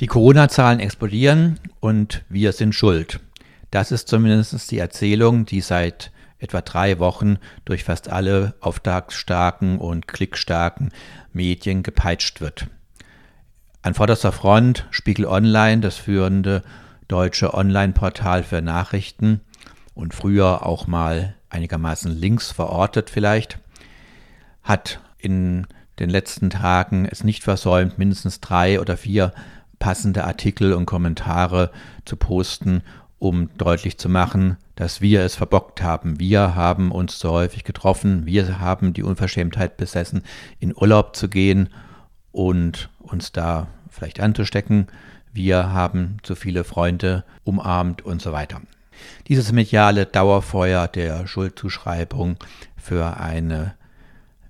Die Corona-Zahlen explodieren und wir sind schuld. Das ist zumindest die Erzählung, die seit etwa drei Wochen durch fast alle auftragsstarken und klickstarken Medien gepeitscht wird. An vorderster Front Spiegel Online, das führende deutsche Online-Portal für Nachrichten und früher auch mal einigermaßen links verortet vielleicht, hat in den letzten Tagen es nicht versäumt, mindestens drei oder vier passende Artikel und Kommentare zu posten, um deutlich zu machen, dass wir es verbockt haben. Wir haben uns zu häufig getroffen. Wir haben die Unverschämtheit besessen, in Urlaub zu gehen und uns da vielleicht anzustecken. Wir haben zu viele Freunde umarmt und so weiter. Dieses mediale Dauerfeuer der Schuldzuschreibung für eine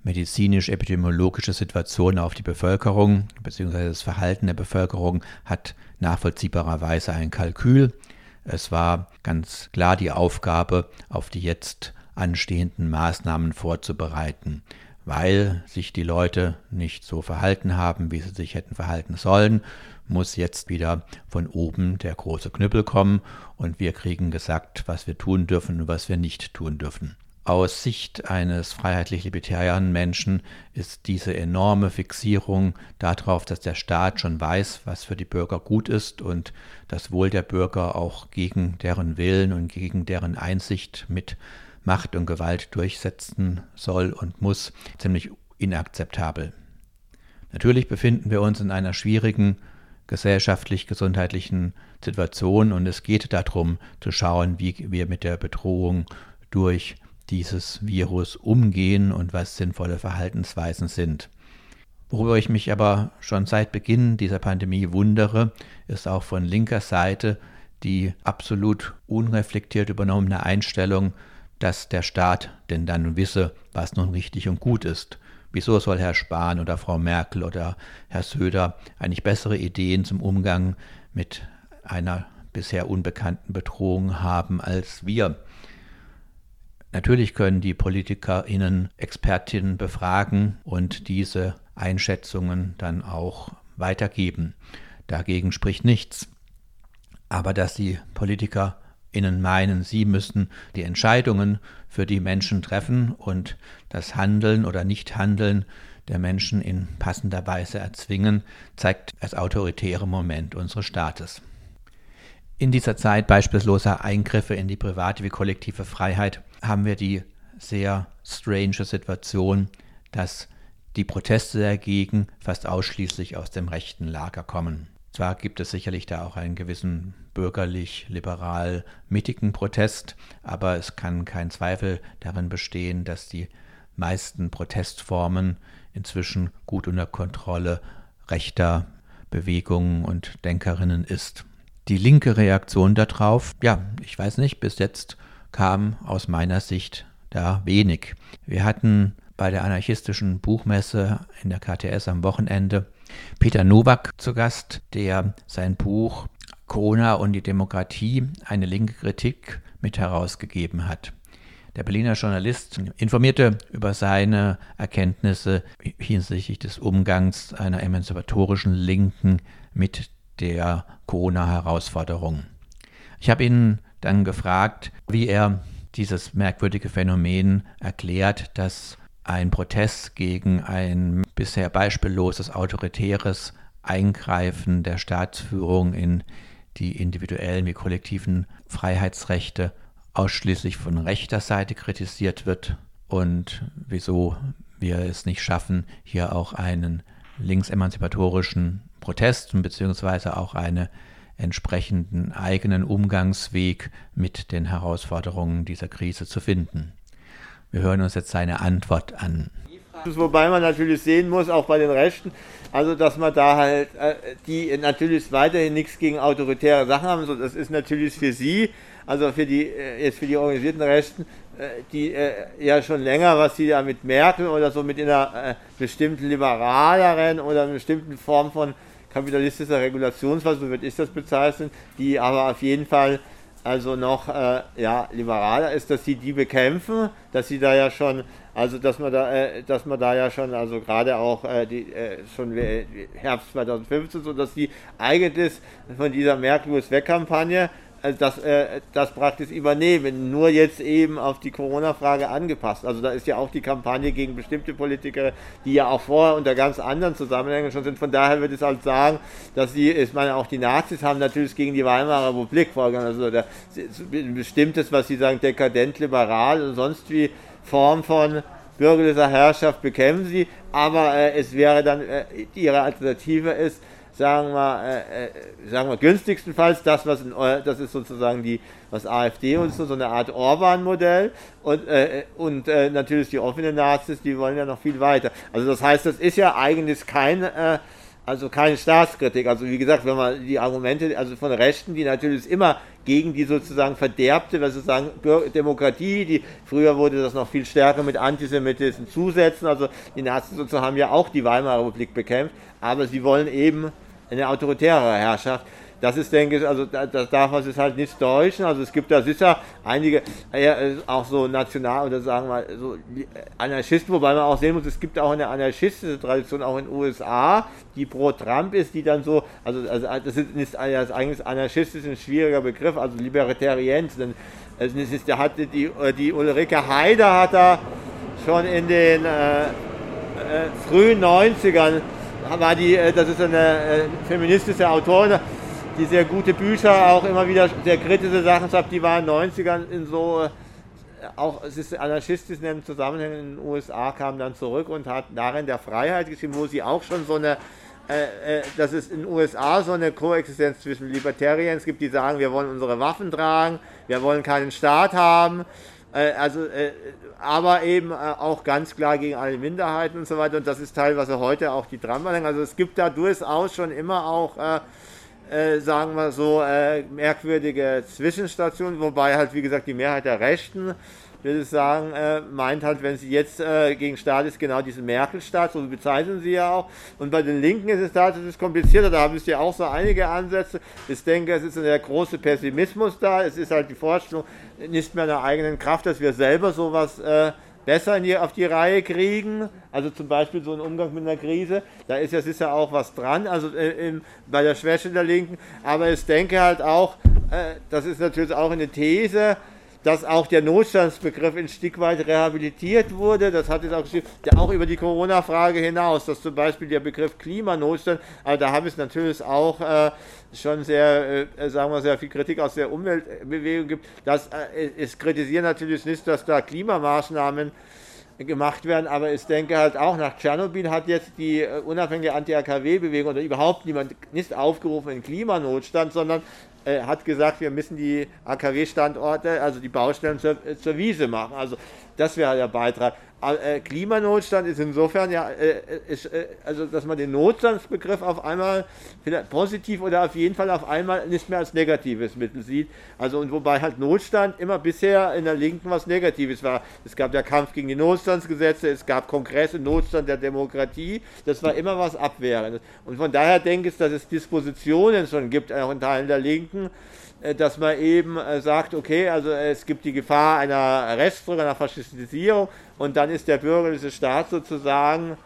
medizinisch-epidemiologische Situation auf die Bevölkerung bzw. das Verhalten der Bevölkerung hat nachvollziehbarerweise ein Kalkül. Es war ganz klar die Aufgabe, auf die jetzt anstehenden Maßnahmen vorzubereiten, weil sich die Leute nicht so verhalten haben, wie sie sich hätten verhalten sollen, muss jetzt wieder von oben der große Knüppel kommen und wir kriegen gesagt, was wir tun dürfen und was wir nicht tun dürfen. Aus Sicht eines freiheitlich-libertären Menschen ist diese enorme Fixierung darauf, dass der Staat schon weiß, was für die Bürger gut ist und das Wohl der Bürger auch gegen deren Willen und gegen deren Einsicht mit Macht und Gewalt durchsetzen soll und muss, ziemlich inakzeptabel. Natürlich befinden wir uns in einer schwierigen gesellschaftlich-gesundheitlichen Situation und es geht darum zu schauen, wie wir mit der Bedrohung durch dieses Virus umgehen und was sinnvolle Verhaltensweisen sind. Worüber ich mich aber schon seit Beginn dieser Pandemie wundere, ist auch von linker Seite die absolut unreflektiert übernommene Einstellung, dass der Staat denn dann wisse, was nun richtig und gut ist. Wieso soll Herr Spahn oder Frau Merkel oder Herr Söder eigentlich bessere Ideen zum Umgang mit einer bisher unbekannten Bedrohung haben als wir? Natürlich können die PolitikerInnen Expertinnen befragen und diese Einschätzungen dann auch weitergeben. Dagegen spricht nichts. Aber dass die PolitikerInnen meinen, sie müssen die Entscheidungen für die Menschen treffen und das Handeln oder Nichthandeln der Menschen in passender Weise erzwingen, zeigt das autoritäre Moment unseres Staates. In dieser Zeit beispielsloser Eingriffe in die private wie kollektive Freiheit haben wir die sehr strange Situation, dass die Proteste dagegen fast ausschließlich aus dem rechten Lager kommen. Zwar gibt es sicherlich da auch einen gewissen bürgerlich-liberal-mittigen Protest, aber es kann kein Zweifel darin bestehen, dass die meisten Protestformen inzwischen gut unter Kontrolle rechter Bewegungen und Denkerinnen ist. Die linke Reaktion darauf, ja, ich weiß nicht, bis jetzt kam aus meiner Sicht da wenig. Wir hatten bei der anarchistischen Buchmesse in der KTS am Wochenende Peter Nowak zu Gast, der sein Buch Corona und die Demokratie, eine linke Kritik mit herausgegeben hat. Der Berliner Journalist informierte über seine Erkenntnisse hinsichtlich des Umgangs einer emanzipatorischen Linken mit der Corona-Herausforderung. Ich habe ihn dann gefragt, wie er dieses merkwürdige Phänomen erklärt, dass ein Protest gegen ein bisher beispielloses autoritäres Eingreifen der Staatsführung in die individuellen wie kollektiven Freiheitsrechte ausschließlich von rechter Seite kritisiert wird und wieso wir es nicht schaffen, hier auch einen linksemanzipatorischen Protest bzw. auch eine entsprechenden eigenen Umgangsweg mit den Herausforderungen dieser Krise zu finden. Wir hören uns jetzt seine Antwort an. Wobei man natürlich sehen muss, auch bei den Rechten, also dass man da halt, äh, die natürlich weiterhin nichts gegen autoritäre Sachen haben, so, das ist natürlich für sie, also für die, äh, jetzt für die organisierten Rechten, äh, die ja schon länger, was sie da mit Merkel oder so mit einer bestimmten liberaleren oder einer bestimmten Form von kapitalistischer Regulationsphase, so würde ich das bezeichnen, die aber auf jeden Fall also noch äh, ja, liberaler ist, dass sie die bekämpfen, dass sie da ja schon, also dass man da, äh, dass man da ja schon, also gerade auch äh, die, äh, schon Herbst 2015, so dass die eigentlich von dieser Merkel also das, äh, das praktisch übernehmen, nur jetzt eben auf die Corona-Frage angepasst. Also da ist ja auch die Kampagne gegen bestimmte Politiker, die ja auch vorher unter ganz anderen Zusammenhängen schon sind. Von daher würde ich halt sagen, dass sie, ich meine, auch die Nazis haben natürlich gegen die Weimarer Republik vorgegangen. Also der, bestimmtes, was sie sagen, dekadent, liberal und sonst wie Form von bürgerlicher Herrschaft bekämpfen sie, aber äh, es wäre dann, äh, ihre Alternative ist, sagen wir, äh, äh, sagen wir günstigstenfalls das, was in, das ist sozusagen die, was AfD und so, so eine Art Orban-Modell und, äh, und äh, natürlich die offenen Nazis, die wollen ja noch viel weiter. Also das heißt, das ist ja eigentlich kein, äh, also keine Staatskritik. Also wie gesagt, wenn man die Argumente, also von Rechten, die natürlich immer gegen die sozusagen verderbte, was sozusagen Demokratie, die früher wurde das noch viel stärker mit Antisemitismus zusetzen, also die Nazis sozusagen haben ja auch die Weimarer Republik bekämpft, aber sie wollen eben eine autoritäre Herrschaft. Das ist, denke ich, also das darf man sich halt nicht täuschen. Also es gibt da sicher einige, äh, auch so national oder sagen wir so Anarchisten, wobei man auch sehen muss, es gibt auch eine anarchistische Tradition auch in den USA, die pro Trump ist, die dann so, also, also das ist, ist eigentlich anarchistisch ein schwieriger Begriff, also Libertarienz, denn es ist, der hatte die, die Ulrike Haider hat da schon in den äh, äh, frühen 90ern war die, äh, das ist eine äh, feministische Autorin, die sehr gute Bücher, auch immer wieder sehr kritische Sachen schreibt, die war in den 90ern in so, äh, auch in Zusammenhängen in den USA, kam dann zurück und hat darin der Freiheit geschrieben, wo sie auch schon so eine äh, dass es in den USA so eine Koexistenz zwischen Libertarians gibt, die sagen, wir wollen unsere Waffen tragen, wir wollen keinen Staat haben, also, äh, aber eben äh, auch ganz klar gegen alle Minderheiten und so weiter. Und das ist teilweise heute auch die Trump-Anhänger. Also es gibt da durchaus schon immer auch, äh, sagen wir so, äh, merkwürdige Zwischenstationen, wobei halt, wie gesagt, die Mehrheit der Rechten würde sagen, äh, meint halt, wenn sie jetzt äh, gegen Staat ist, genau diesen Merkel-Staat, so bezeichnen sie ja auch. Und bei den Linken ist es tatsächlich komplizierter, da haben sie ja auch so einige Ansätze. Ich denke, es ist der große Pessimismus da, es ist halt die Vorstellung, nicht mehr in der eigenen Kraft, dass wir selber sowas äh, besser die, auf die Reihe kriegen. Also zum Beispiel so ein Umgang mit einer Krise. Da ist ja sicher auch was dran, also äh, in, bei der Schwäche der Linken. Aber ich denke halt auch, äh, das ist natürlich auch eine These, dass auch der Notstandsbegriff ein Stück weit rehabilitiert wurde. Das hat es auch auch über die Corona-Frage hinaus, dass zum Beispiel der Begriff Klimanotstand, also da habe ich natürlich auch äh, schon sehr, äh, sagen wir, sehr viel Kritik aus der Umweltbewegung gibt. Das, äh, es kritisieren natürlich nicht, dass da Klimamaßnahmen gemacht werden, aber ich denke halt auch, nach Tschernobyl hat jetzt die äh, unabhängige Anti-AKW-Bewegung oder überhaupt niemand nicht aufgerufen in Klimanotstand, sondern äh, hat gesagt, wir müssen die AKW-Standorte, also die Baustellen zur, äh, zur Wiese machen. Also das wäre der Beitrag. Äh, Klimanotstand ist insofern ja, äh, ist, äh, also dass man den Notstandsbegriff auf einmal positiv oder auf jeden Fall auf einmal nicht mehr als negatives Mittel sieht. Also und wobei halt Notstand immer bisher in der Linken was Negatives war. Es gab der Kampf gegen die Notstandsgesetze, es gab Kongresse, Notstand der Demokratie, das war immer was Abwehrendes. Und von daher denke ich, dass es Dispositionen schon gibt, auch in Teilen der Linken, dass man eben äh, sagt, okay, also es gibt die Gefahr einer Rechtsdruck, einer Faschistisierung und dann ist der bürgerliche Staat sozusagen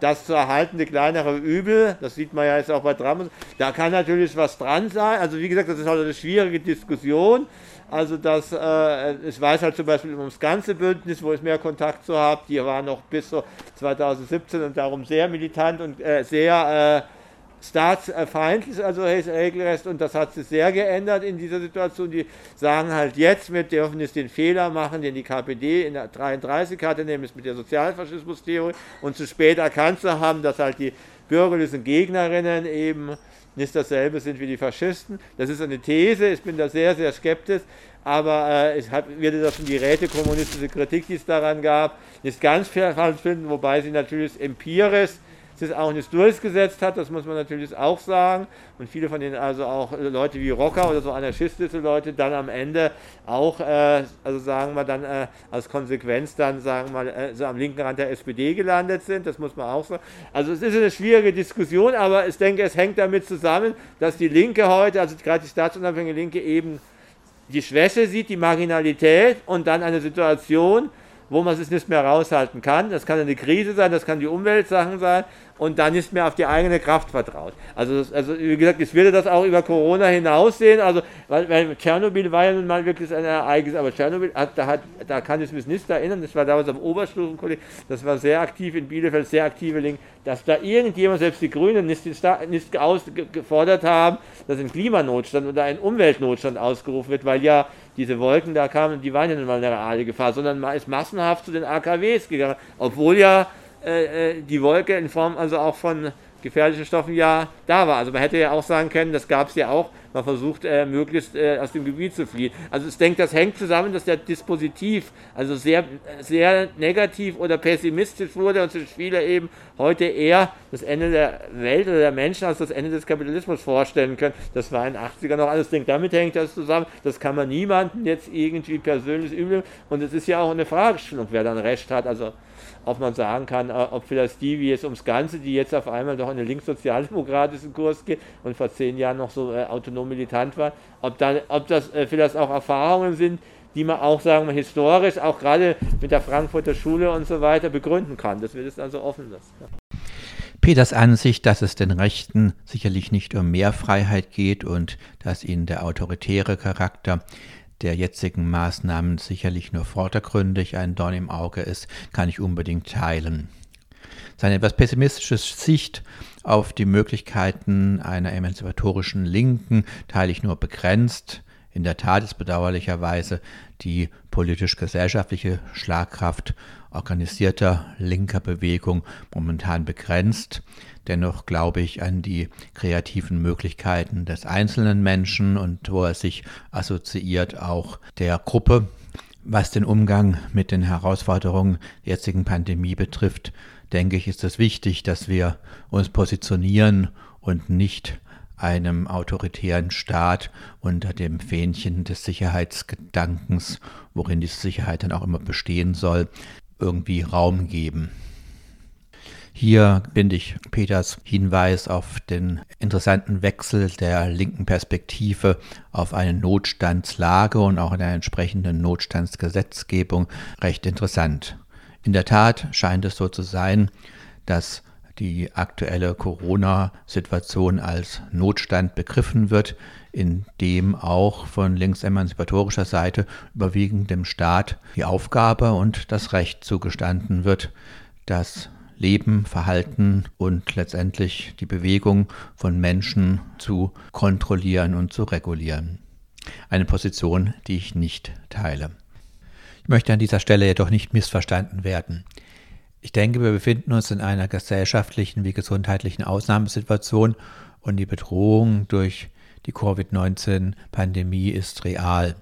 das zu erhaltene kleinere Übel, das sieht man ja jetzt auch bei Trump, da kann natürlich was dran sein. Also wie gesagt, das ist halt eine schwierige Diskussion. Also das, äh, ich weiß halt zum Beispiel ums ganze Bündnis, wo ich mehr Kontakt zu habe, die waren noch bis so 2017 und darum sehr militant und äh, sehr äh, staatsfeindlich, also regelrecht, und das hat sich sehr geändert in dieser Situation. Die sagen halt jetzt, wir dürfen jetzt den Fehler machen, den die KPD in der 33 hatte, nämlich mit der Sozialfaschismus-Theorie, und zu spät erkannt zu haben, dass halt die bürgerlichen Gegnerinnen eben nicht dasselbe sind wie die Faschisten. Das ist eine These, ich bin da sehr, sehr skeptisch, aber äh, ich hab, würde das schon die rätekommunistische Kritik, die es daran gab, nicht ganz falsch finden, wobei sie natürlich empirisch es auch nicht durchgesetzt hat, das muss man natürlich auch sagen. Und viele von denen, also auch Leute wie Rocker oder so anarchistische Leute, dann am Ende auch, äh, also sagen wir dann äh, als Konsequenz dann, sagen wir äh, so am linken Rand der SPD gelandet sind, das muss man auch sagen. Also es ist eine schwierige Diskussion, aber ich denke, es hängt damit zusammen, dass die Linke heute, also gerade die staatsunabhängige Linke eben die Schwäche sieht, die Marginalität und dann eine Situation, wo man es nicht mehr raushalten kann. Das kann eine Krise sein, das kann die Umweltsachen sein und dann nicht mehr auf die eigene Kraft vertraut. Also, also wie gesagt, ich würde das auch über Corona hinaussehen. Also, weil, weil Tschernobyl war ja nun mal wirklich ein Ereignis, aber Tschernobyl, hat, da, hat, da kann ich mich nicht erinnern, das war damals am Oberstufenkolleg, das war sehr aktiv in Bielefeld, sehr aktive Linken, dass da irgendjemand, selbst die Grünen, nicht, nicht gefordert haben, dass ein Klimanotstand oder ein Umweltnotstand ausgerufen wird, weil ja diese Wolken da kamen, die waren ja nun mal eine reale Gefahr, sondern man ist massenhaft zu den AKWs gegangen, obwohl ja äh, äh, die Wolke in Form also auch von gefährlichen Stoffen ja da war. Also man hätte ja auch sagen können, das gab es ja auch, man versucht äh, möglichst äh, aus dem Gebiet zu fliehen. Also ich denke, das hängt zusammen, dass der Dispositiv also sehr, sehr negativ oder pessimistisch wurde und sich viele eben heute eher das Ende der Welt oder der Menschen als das Ende des Kapitalismus vorstellen können. Das war in den 80er noch alles. Ich denke, damit hängt das zusammen. Das kann man niemandem jetzt irgendwie persönlich übel. Und es ist ja auch eine Fragestellung, wer dann Recht hat. Also ob man sagen kann, äh, ob vielleicht die, wie es ums Ganze, die jetzt auf einmal doch in den linkssozialdemokratischen Kurs geht und vor zehn Jahren noch so äh, autonom militant war, ob, dann, ob das äh, vielleicht auch Erfahrungen sind, die man auch, sagen wir, historisch, auch gerade mit der Frankfurter Schule und so weiter begründen kann. Das wird es also offen lassen. Ja. Peters Ansicht, dass es den Rechten sicherlich nicht um mehr Freiheit geht und dass ihnen der autoritäre Charakter der jetzigen Maßnahmen sicherlich nur vordergründig ein Dorn im Auge ist, kann ich unbedingt teilen. Seine etwas pessimistische Sicht auf die Möglichkeiten einer emanzipatorischen Linken teile ich nur begrenzt. In der Tat ist bedauerlicherweise die politisch-gesellschaftliche Schlagkraft organisierter linker Bewegung momentan begrenzt. Dennoch glaube ich an die kreativen Möglichkeiten des einzelnen Menschen und wo er sich assoziiert auch der Gruppe. Was den Umgang mit den Herausforderungen der jetzigen Pandemie betrifft, denke ich, ist es wichtig, dass wir uns positionieren und nicht einem autoritären Staat unter dem Fähnchen des Sicherheitsgedankens, worin die Sicherheit dann auch immer bestehen soll, irgendwie Raum geben. Hier finde ich Peters Hinweis auf den interessanten Wechsel der linken Perspektive auf eine Notstandslage und auch eine entsprechende Notstandsgesetzgebung recht interessant. In der Tat scheint es so zu sein, dass die aktuelle Corona-Situation als Notstand begriffen wird, in dem auch von linksemanzipatorischer Seite überwiegend dem Staat die Aufgabe und das Recht zugestanden wird, das Leben, Verhalten und letztendlich die Bewegung von Menschen zu kontrollieren und zu regulieren. Eine Position, die ich nicht teile. Ich möchte an dieser Stelle jedoch nicht missverstanden werden. Ich denke, wir befinden uns in einer gesellschaftlichen wie gesundheitlichen Ausnahmesituation und die Bedrohung durch die Covid-19-Pandemie ist real.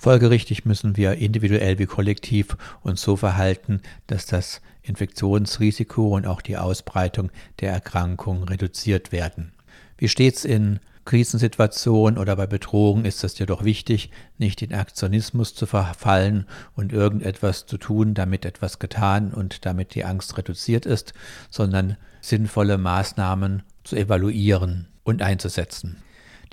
Folgerichtig müssen wir individuell wie kollektiv uns so verhalten, dass das Infektionsrisiko und auch die Ausbreitung der Erkrankung reduziert werden. Wie stets in Krisensituationen oder bei Bedrohung ist es jedoch wichtig, nicht in Aktionismus zu verfallen und irgendetwas zu tun, damit etwas getan und damit die Angst reduziert ist, sondern sinnvolle Maßnahmen zu evaluieren und einzusetzen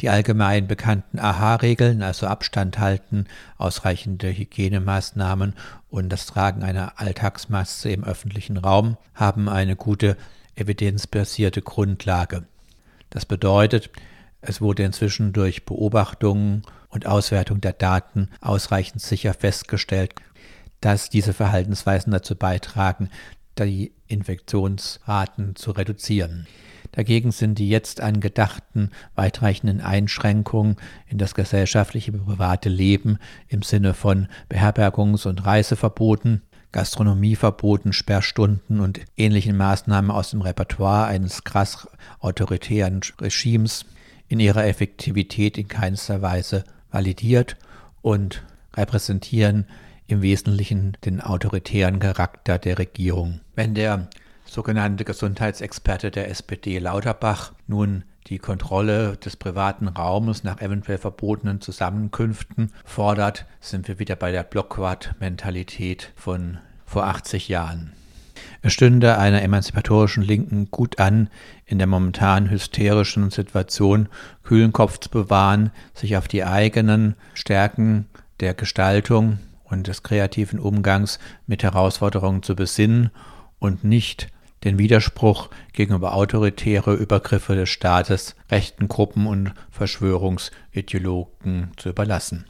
die allgemein bekannten AHA-Regeln, also Abstand halten, ausreichende Hygienemaßnahmen und das Tragen einer Alltagsmaske im öffentlichen Raum, haben eine gute evidenzbasierte Grundlage. Das bedeutet, es wurde inzwischen durch Beobachtungen und Auswertung der Daten ausreichend sicher festgestellt, dass diese Verhaltensweisen dazu beitragen, die Infektionsraten zu reduzieren. Dagegen sind die jetzt angedachten weitreichenden Einschränkungen in das gesellschaftliche private Leben im Sinne von Beherbergungs- und Reiseverboten, Gastronomieverboten, Sperrstunden und ähnlichen Maßnahmen aus dem Repertoire eines krass autoritären Regimes in ihrer Effektivität in keinster Weise validiert und repräsentieren im Wesentlichen den autoritären Charakter der Regierung. Wenn der sogenannte Gesundheitsexperte der SPD Lauterbach nun die Kontrolle des privaten Raumes nach eventuell verbotenen Zusammenkünften fordert, sind wir wieder bei der Blockwart-Mentalität von vor 80 Jahren. Es stünde einer emanzipatorischen Linken gut an, in der momentan hysterischen Situation kühlen Kopf zu bewahren, sich auf die eigenen Stärken der Gestaltung und des kreativen Umgangs mit Herausforderungen zu besinnen und nicht den Widerspruch gegenüber autoritäre Übergriffe des Staates, rechten Gruppen und Verschwörungsideologen zu überlassen.